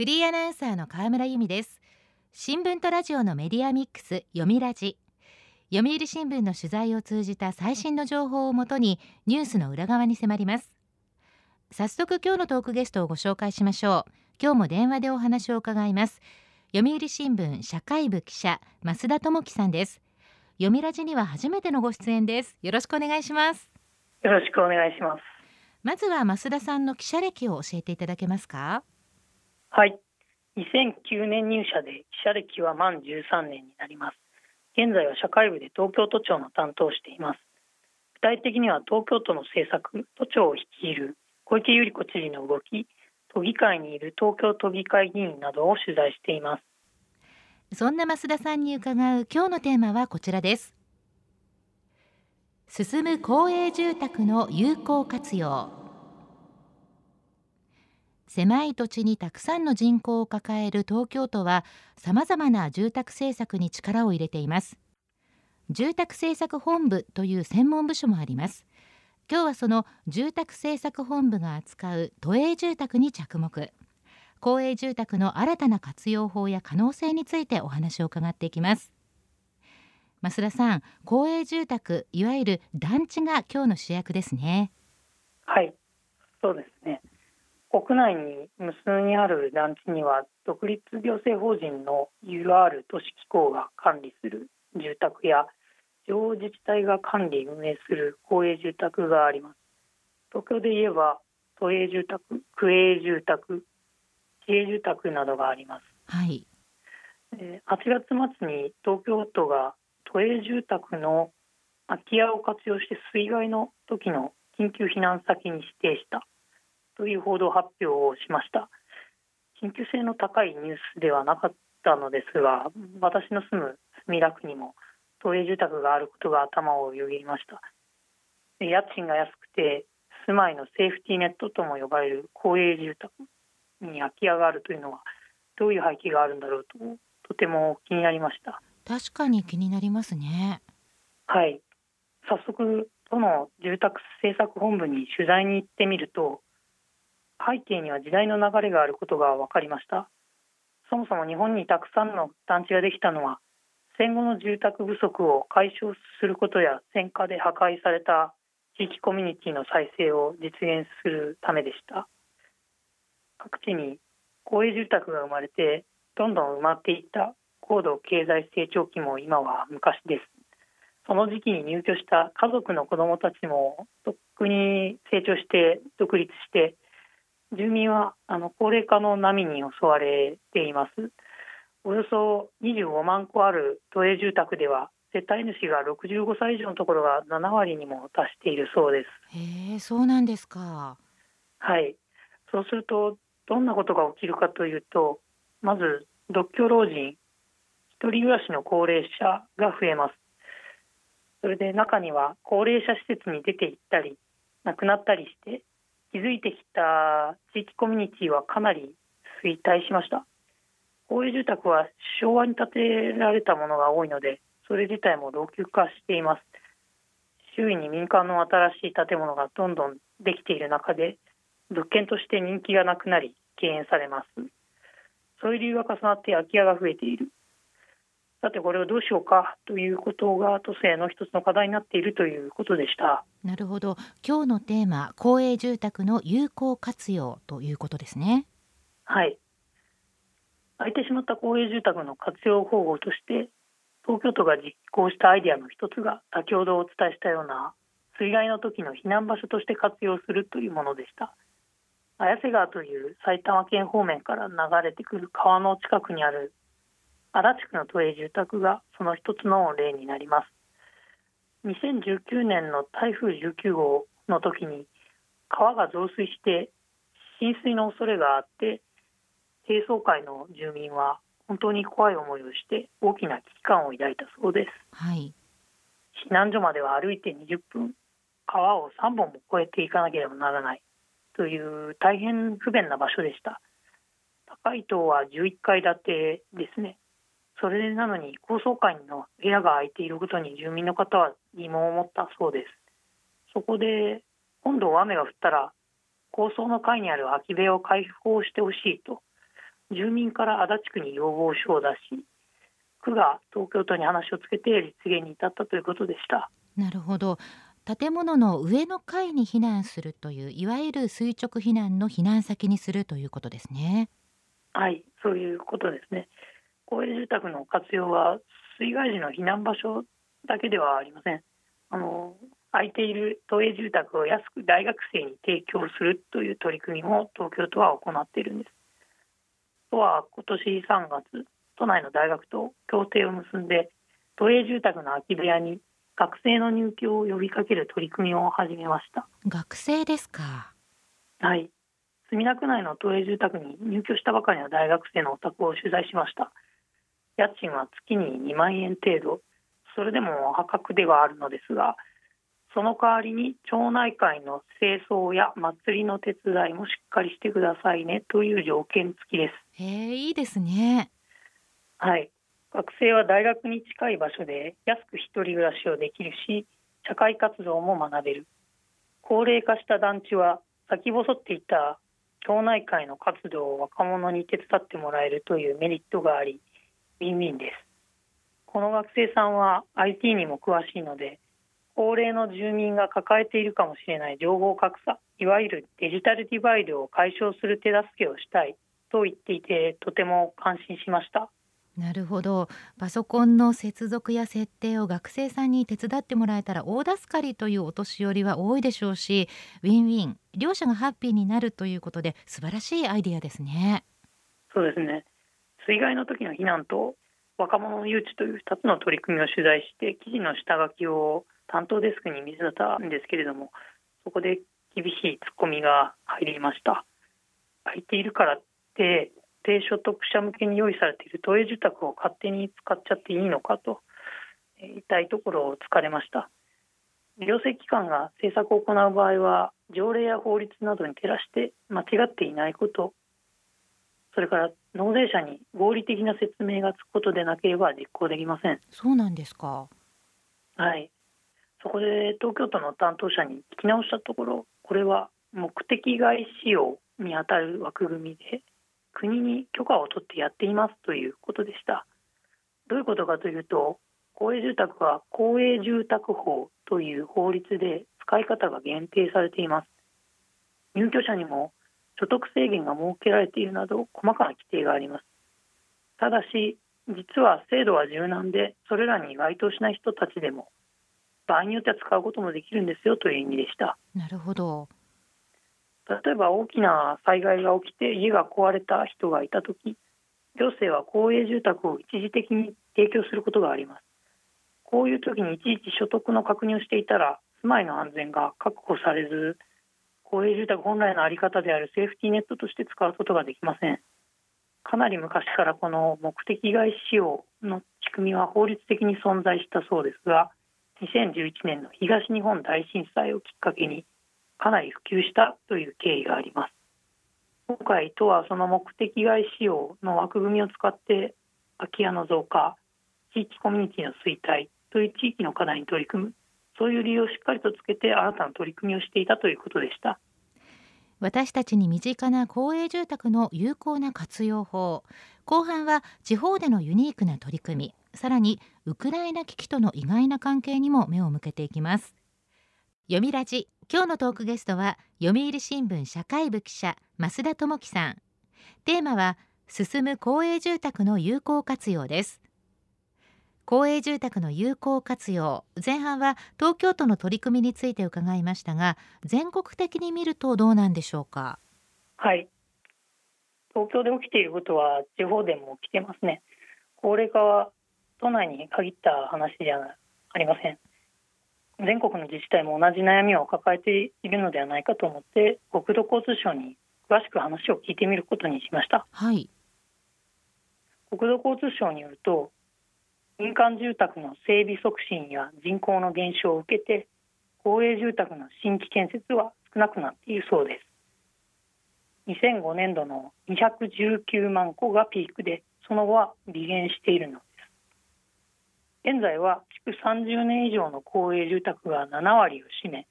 フリーアナウンサーの河村由美です。新聞とラジオのメディアミックス読みラジ。読売新聞の取材を通じた最新の情報をもとにニュースの裏側に迫ります。早速今日のトークゲストをご紹介しましょう。今日も電話でお話を伺います。読売新聞社会部記者増田智樹さんです。読みラジには初めてのご出演です。よろしくお願いします。よろしくお願いします。まずは増田さんの記者歴を教えていただけますか？はい。2009年入社で記者歴は満13年になります。現在は社会部で東京都庁の担当をしています。具体的には東京都の政策都庁を率いる小池百合子知事の動き都議会にいる東京都議会議員などを取材しています。そんな増田さんに伺う今日のテーマはこちらです。進む公営住宅の有効活用。狭い土地にたくさんの人口を抱える東京都はさまざまな住宅政策に力を入れています。住宅政策本部という専門部署もあります。今日はその住宅政策本部が扱う都営住宅に着目。公営住宅の新たな活用法や可能性についてお話を伺っていきます。増田さん公営住宅いわゆる団地が今日の主役ですね。はいそうですね。国内に無数にある団地には独立行政法人の UR 都市機構が管理する住宅や地方自治体が管理運営する公営住宅があります。東京で言えば都営住宅区営住宅市営住宅などがあります。はい。8月末に東京都が都営住宅の空き家を活用して水害の時の緊急避難先に指定したという報道発表をしました。緊急性の高いニュースではなかったのですが私の住む墨田区にも都営住宅があることが頭をよぎりました。家賃が安くて住まいのセーフティーネットとも呼ばれる公営住宅に空き家があるというのはどういう背景があるんだろうととても気になりました。確かに気になりますね。はい。早速都の住宅政策本部に取材に行ってみると背景には時代の流れがあることが分かりました。そもそも日本にたくさんの団地ができたのは戦後の住宅不足を解消することや戦火で破壊された地域コミュニティの再生を実現するためでした。各地に公営住宅が生まれてどんどん埋まっていった高度経済成長期も今は昔です。その時期に入居した家族の子どもたちもとっくに成長して独立して住民はあの高齢化の波に襲われています。およそ25万戸ある都営住宅では世帯主が65歳以上のところが7割にも達しているそうです。へえそうなんですか。はい。そうするとどんなことが起きるかというとまず独居老人一人暮らしの高齢者が増えます。それで中には高齢者施設に出て行ったり亡くなったりして築いてきた地域コミュニティはかなり衰退しました。公営住宅は昭和に建てられたものが多いのでそれ自体も老朽化しています。周囲に民間の新しい建物がどんどんできている中で物件として人気がなくなり敬遠されます。そういう理由が重なって空き家が増えている。さてこれをどうしようかということが都政の一つの課題になっているということでした。なるほど。今日のテーマ公営住宅の有効活用ということですね。はい。空いてしまった公営住宅の活用方法として東京都が実行したアイデアの一つが先ほどお伝えしたような水害の時の避難場所として活用するというものでした。綾瀬川という埼玉県方面から流れてくる川の近くにある足立区の都営住宅がその一つの例になります。2019年の台風19号の時に川が増水して浸水の恐れがあって低層階の住民は本当に怖い思いをして大きな危機感を抱いたそうです、はい、避難所までは歩いて20分川を3本も越えていかなければならないという大変不便な場所でした。高い塔は11階建てですねそれなのに高層階の部屋が空いていることに住民の方は疑問を持ったそうです。そこで今度雨が降ったら高層の階にある空き部屋を開放してほしいと住民から足立区に要望書を出し区が東京都に話をつけて実現に至ったということでした。なるほど。建物の上の階に避難するといういわゆる垂直避難の避難先にするということですね。はいそういうことですね公営住宅の活用は水害時の避難場所だけではありません。あの空いている都営住宅を安く大学生に提供するという取り組みも東京都は行っているんです。都は今年3月都内の大学と協定を結んで都営住宅の空き部屋に学生の入居を呼びかける取り組みを始めました。学生ですか？はい。墨田区内の都営住宅に入居したばかりの大学生のお宅を取材しました家賃は月に2万円程度。それでも破格ではあるのですがその代わりに町内会の清掃や祭りの手伝いもしっかりしてくださいねという条件付きです。へえいいですね。はい。学生は大学に近い場所で安く一人暮らしをできるし社会活動も学べる。高齢化した団地は先細っていた町内会の活動を若者に手伝ってもらえるというメリットがありウィンウィンです。この学生さんは IT にも詳しいので高齢の住民が抱えているかもしれない情報格差いわゆるデジタルディバイドを解消する手助けをしたいと言っていてとても感心しました。なるほど。パソコンの接続や設定を学生さんに手伝ってもらえたら大助かりというお年寄りは多いでしょうしウィンウィン両者がハッピーになるということで素晴らしいアイディアですね。そうですね水害の時の避難と若者の誘致という2つの取り組みを取材して記事の下書きを担当デスクに見せたんですけれどもそこで厳しいツッコミが入りました空いているからって低所得者向けに用意されている都営住宅を勝手に使っちゃっていいのかと言いたいところを突かれました行政機関が政策を行う場合は条例や法律などに照らして間違っていないことそれから納税者に合理的な説明がつくことでなければ実行できません。そうなんですか。はい。そこで東京都の担当者に聞き直したところこれは目的外使用にあたる枠組みで国に許可を取ってやっていますということでした。どういうことかというと公営住宅は公営住宅法という法律で使い方が限定されています。入居者にも所得制限が設けられているなど細かな規定があります。ただし実は制度は柔軟でそれらに該当しない人たちでも場合によっては使うこともできるんですよという意味でした。なるほど。例えば大きな災害が起きて家が壊れた人がいた時行政は公営住宅を一時的に提供することがあります。こういう時にいちいち所得の確認をしていたら住まいの安全が確保されず公営住宅本来の在り方であるセーフティーネットとして使うことができません。かなり昔からこの目的外使用の仕組みは法律的に存在したそうですが2011年の東日本大震災をきっかけにかなり普及したという経緯があります。今回都はその目的外使用の枠組みを使って空き家の増加地域コミュニティの衰退という地域の課題に取り組むそういう理由をしっかりとつけて新たな取り組みをしていたということでした。私たちに身近な公営住宅の有効な活用法。後半は地方でのユニークな取り組み。さらにウクライナ危機との意外な関係にも目を向けていきます。読みラジ。今日のトークゲストは読売新聞社会部記者増田智樹さん。テーマは進む公営住宅の有効活用です。公営住宅の有効活用前半は東京都の取り組みについて伺いましたが全国的に見るとどうなんでしょうか？はい。東京で起きていることは地方でも起きてますね。高齢化は都内に限った話じゃありません。全国の自治体も同じ悩みを抱えているのではないかと思って国土交通省に詳しく話を聞いてみることにしました。はい。国土交通省によると民間住宅の整備促進や人口の減少を受けて公営住宅の新規建設は少なくなっているそうです。2005年度の219万戸がピークでその後は微減しているのです。現在は築30年以上の公営住宅が7割を占め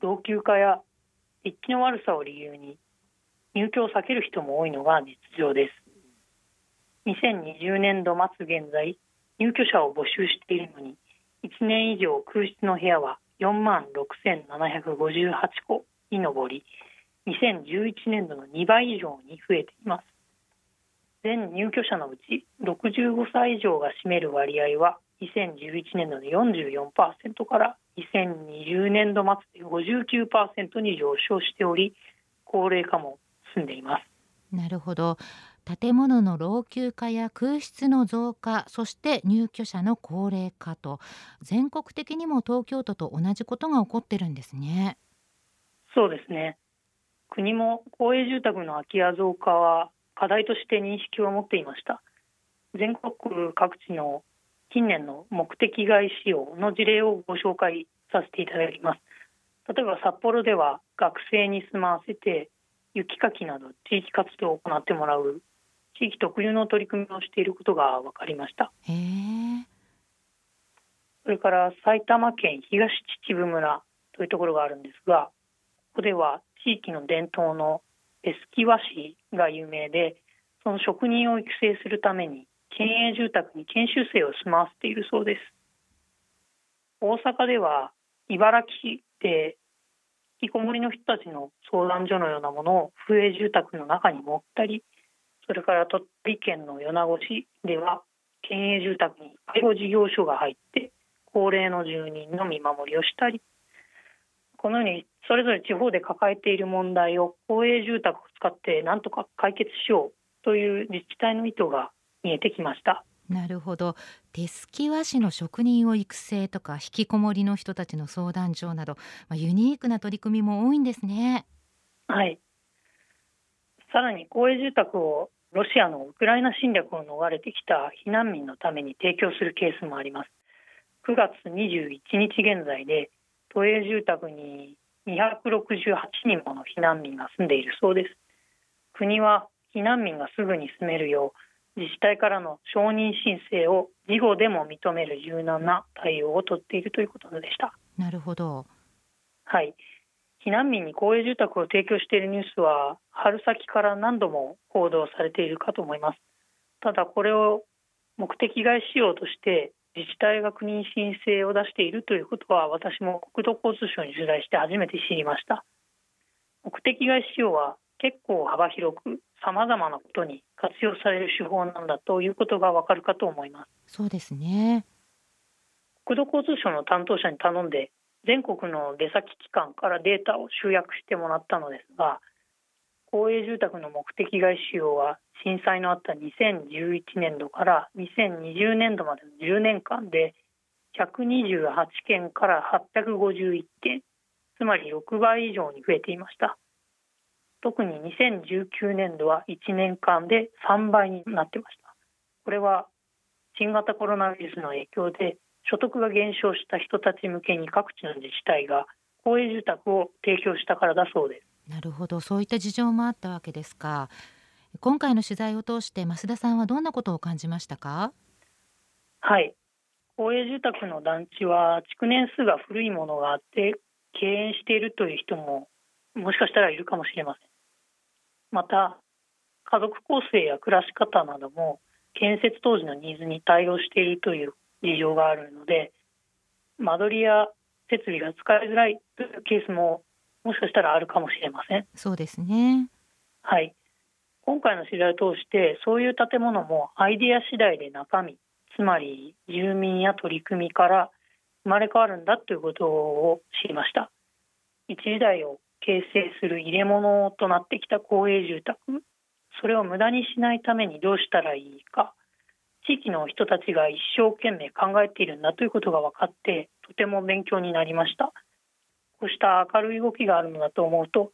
老朽化や立地の悪さを理由に入居を避ける人も多いのが実情です。2020年度末現在入居者を募集しているのに1年以上空室の部屋は4万6758戸に上り2011年度の2倍以上に増えています。全入居者のうち65歳以上が占める割合は2011年度の44%から2020年度末で59%に上昇しており高齢化も進んでいます。なるほど。建物の老朽化や空室の増加そして入居者の高齢化と全国的にも東京都と同じことが起こってるんですね。そうですね。国も公営住宅の空き家増加は課題として認識を持っていました。全国各地の近年の目的外使用の事例をご紹介させていただきます。例えば札幌では学生に住まわせて雪かきなど地域活動を行ってもらう地域特有の取り組みをしていることが分かりました。それから埼玉県東秩父村というところがあるんですがここでは地域の伝統のエスキ和紙が有名でその職人を育成するために県営住宅に研修生を住まわせているそうです。大阪では茨城で引きこもりの人たちの相談所のようなものを府営住宅の中に持ったりそれから鳥取県の米子市では県営住宅に介護事業所が入って高齢の住人の見守りをしたりこのようにそれぞれ地方で抱えている問題を公営住宅を使って何とか解決しようという自治体の意図が見えてきました。なるほど。手すき和紙の職人を育成とか引きこもりの人たちの相談所など、まあ、ユニークな取り組みも多いんですね。はい。さらに公営住宅をロシアのウクライナ侵略を逃れてきた避難民のために提供するケースもあります。9月21日現在で都営住宅に268人もの避難民が住んでいるそうです。国は避難民がすぐに住めるよう自治体からの承認申請を事後でも認める柔軟な対応をとっているということでした。なるほど。はい避難民に公営住宅を提供しているニュースは春先から何度も報道されているかと思います。ただこれを目的外使用として自治体が国に申請を出しているということは私も国土交通省に取材して初めて知りました。目的外使用は結構幅広くさまざまなことに活用される手法なんだということがわかるかと思います。そうですね。国土交通省の担当者に頼んで全国の出先機関からデータを集約してもらったのですが公営住宅の目的外使用は震災のあった2011年度から2020年度までの10年間で128件から851件つまり6倍以上に増えていました。特に2019年度は1年間で3倍になってました。これは新型コロナウイルスの影響で所得が減少した人たち向けに各地の自治体が公営住宅を提供したからだそうです。なるほど。そういった事情もあったわけですか。今回の取材を通して増田さんはどんなことを感じましたか？はい。公営住宅の団地は築年数が古いものがあって敬遠しているという人ももしかしたらいるかもしれません。また家族構成や暮らし方なども建設当時のニーズに対応しているという事情があるので間取りや設備が使いづらいというケースももしかしたらあるかもしれません。そうですね。はい。今回の取材を通してそういう建物もアイデア次第で中身つまり住民や取り組みから生まれ変わるんだということを知りました一時代を形成する入れ物となってきた公営住宅それを無駄にしないためにどうしたらいいか地域の人たちが一生懸命考えているんだということが分かってとても勉強になりました。こうした明るい動きがあるのだと思うと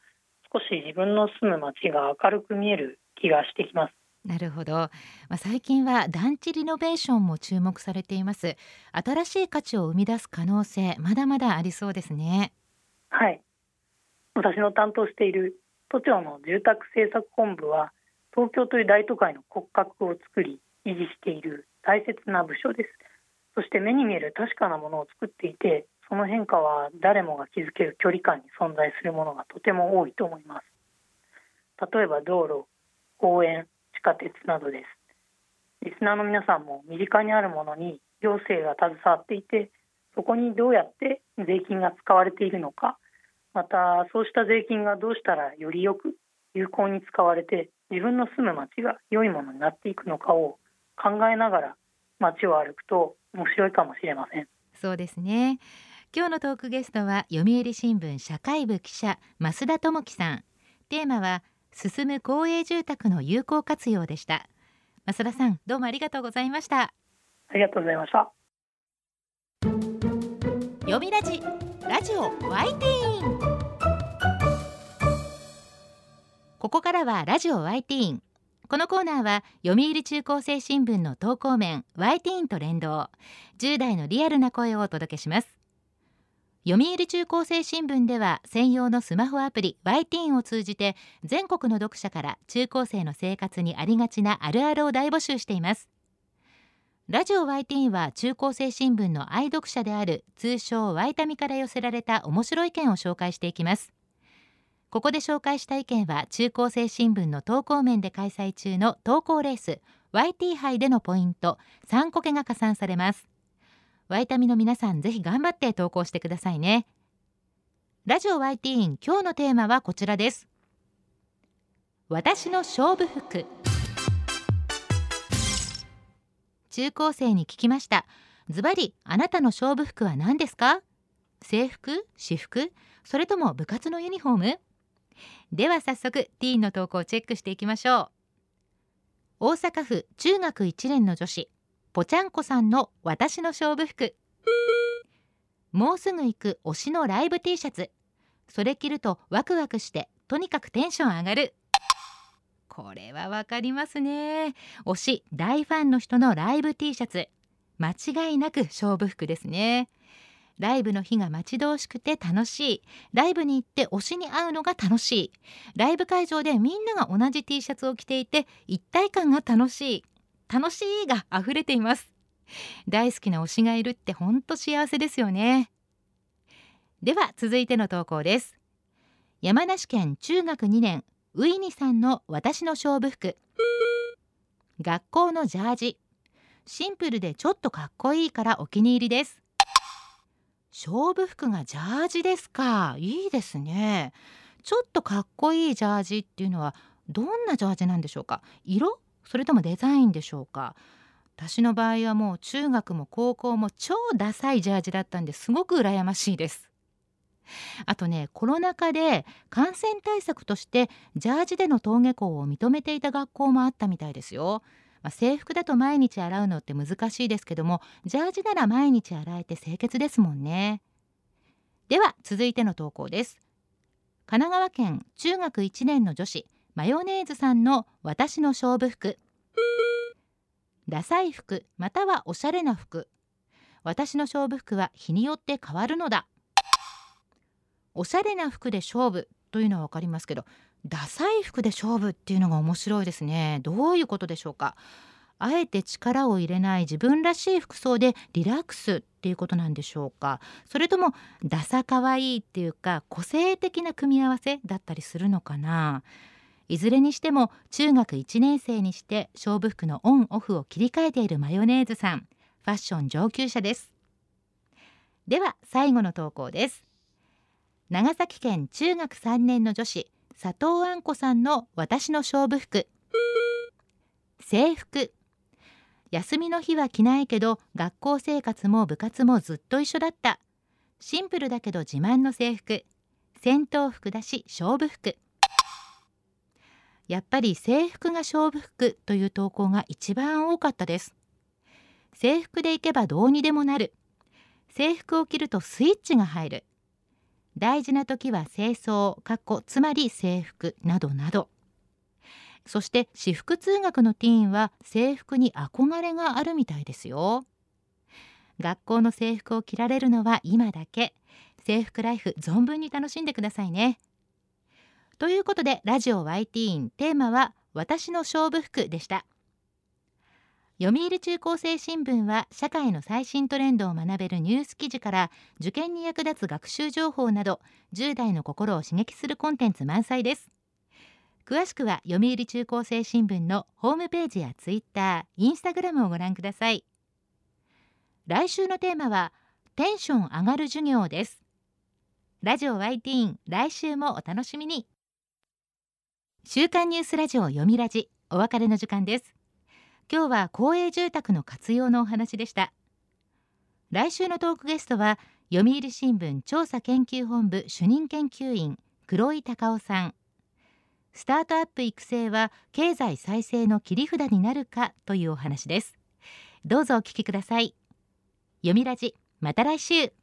少し自分の住む街が明るく見える気がしてきます。なるほど、まあ、最近は団地リノベーションも注目されています。新しい価値を生み出す可能性まだまだありそうですね。はい。私の担当している都庁の住宅政策本部は東京という大都会の骨格を作り維持している大切な部署です。そして目に見える確かなものを作っていてその変化は誰もが気づける距離感に存在するものがとても多いと思います。例えば道路公園地下鉄などです。リスナーの皆さんも身近にあるものに行政が携わっていてそこにどうやって税金が使われているのかまたそうした税金がどうしたらよりよく有効に使われて自分の住む街が良いものになっていくのかを考えながら街を歩くと面白いかもしれません。そうですね。今日のトークゲストは読売新聞社会部記者増田智樹さん。テーマは進む公営住宅の有効活用でした。増田さんどうもありがとうございました。ありがとうございました。読みラジラジオワイティーン。ここからはラジオワイティーンこのコーナーは読売中高生新聞の投稿面ワイティーンと連動。10代のリアルな声をお届けします。読売中高生新聞では専用のスマホアプリ y ティーンを通じて全国の読者から中高生の生活にありがちなあるあるを大募集しています。ラジオ y ティーンは中高生新聞の愛読者である通称ワイタミから寄せられた面白い意見を紹介していきます。ここで紹介した意見は中高生新聞の投稿面で開催中の投稿レース YT 杯でのポイント3個けが加算されます。ワイタミの皆さんぜひ頑張って投稿してくださいね。ラジオ YT イン今日のテーマはこちらです。私の勝負服。中高生に聞きました。ズバリあなたの勝負服は何ですか？制服？私服？それとも部活のユニフォーム？では早速ティーンの投稿をチェックしていきましょう。大阪府中学1年の女子ぽちゃんこさんの私の勝負服。もうすぐ行く推しのライブ T シャツ。それ着るとワクワクしてとにかくテンション上がる。これはわかりますね。推し大ファンの人のライブ T シャツ。間違いなく勝負服ですね。ライブの日が待ち遠しくて楽しい。ライブに行って推しに会うのが楽しい。ライブ会場でみんなが同じ T シャツを着ていて一体感が楽しい。楽しいが溢れています。大好きな推しがいるってほんと幸せですよね。では続いての投稿です。山梨県中学2年ウイニさんの私の勝負服。学校のジャージ。シンプルでちょっとかっこいいからお気に入りです。勝負服がジャージですか。いいですね。ちょっとかっこいいジャージっていうのはどんなジャージなんでしょうか。色？それともデザインでしょうか。私の場合はもう中学も高校も超ダサいジャージだったんですごく羨ましいです。あとねコロナ禍で感染対策としてジャージでの登下校を認めていた学校もあったみたいですよ、まあ、制服だと毎日洗うのって難しいですけどもジャージなら毎日洗えて清潔ですもんね。では続いての投稿です。神奈川県中学1年の女子マヨネーズさんの私の勝負服。ダサい服またはおしゃれな服。私の勝負服は日によって変わるのだ。おしゃれな服で勝負というのは分かりますけどダサい服で勝負っていうのが面白いですね。どういうことでしょうか？あえて力を入れない自分らしい服装でリラックスっていうことなんでしょうか？それともダサかわいいっていうか個性的な組み合わせだったりするのかな？いずれにしても中学1年生にして勝負服のオンオフを切り替えているマヨネーズさんファッション上級者です。では最後の投稿です。長崎県中学3年の女子佐藤あんこさんの私の勝負服。制服。休みの日は着ないけど学校生活も部活もずっと一緒だった。シンプルだけど自慢の制服。戦闘服だし勝負服。やっぱり制服が勝負服という投稿が一番多かったです。制服で行けばどうにでもなる。制服を着るとスイッチが入る。大事な時は清掃かっこつまり制服などなど。そして私服通学のティーンは制服に憧れがあるみたいですよ。学校の制服を着られるのは今だけ。制服ライフ存分に楽しんでくださいね。ということでラジオ YT イン。テーマは私の勝負服でした。読売中高生新聞は社会の最新トレンドを学べるニュース記事から受験に役立つ学習情報など10代の心を刺激するコンテンツ満載です。詳しくは読売中高生新聞のホームページやツイッター、インスタグラムをご覧ください。来週のテーマはテンション上がる授業です。ラジオ YT 来週もお楽しみに。週刊ニュースラジオ読みラジお別れの時間です。今日は公営住宅の活用のお話でした。来週のトークゲストは読売新聞調査研究本部主任研究員黒井隆夫さん。スタートアップ育成は経済再生の切り札になるかというお話です。どうぞお聞きください。読みラジまた来週。